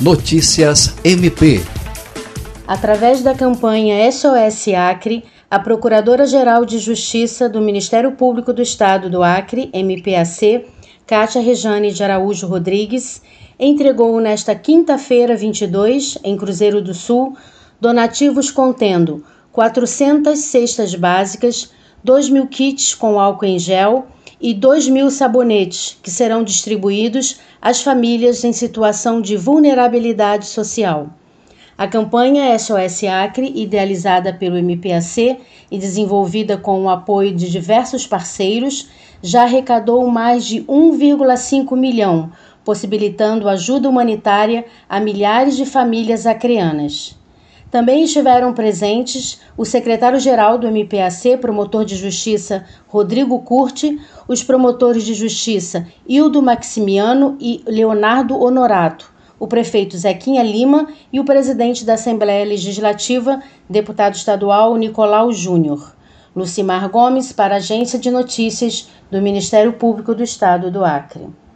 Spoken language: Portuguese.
Notícias MP. Através da campanha SOS Acre, a Procuradora-Geral de Justiça do Ministério Público do Estado do Acre, MPAC, Cátia Rejane de Araújo Rodrigues, entregou nesta quinta-feira 22, em Cruzeiro do Sul, donativos contendo 400 cestas básicas, 2 mil kits com álcool em gel, e 2 mil sabonetes, que serão distribuídos às famílias em situação de vulnerabilidade social. A campanha SOS Acre, idealizada pelo MPAC e desenvolvida com o apoio de diversos parceiros, já arrecadou mais de 1,5 milhão, possibilitando ajuda humanitária a milhares de famílias acreanas. Também estiveram presentes o secretário-geral do MPAC, promotor de justiça Rodrigo Curti, os promotores de justiça Hildo Maximiano e Leonardo Honorato, o prefeito Zequinha Lima e o presidente da Assembleia Legislativa, deputado estadual Nicolau Júnior. Lucimar Gomes, para a Agência de Notícias do Ministério Público do Estado do Acre.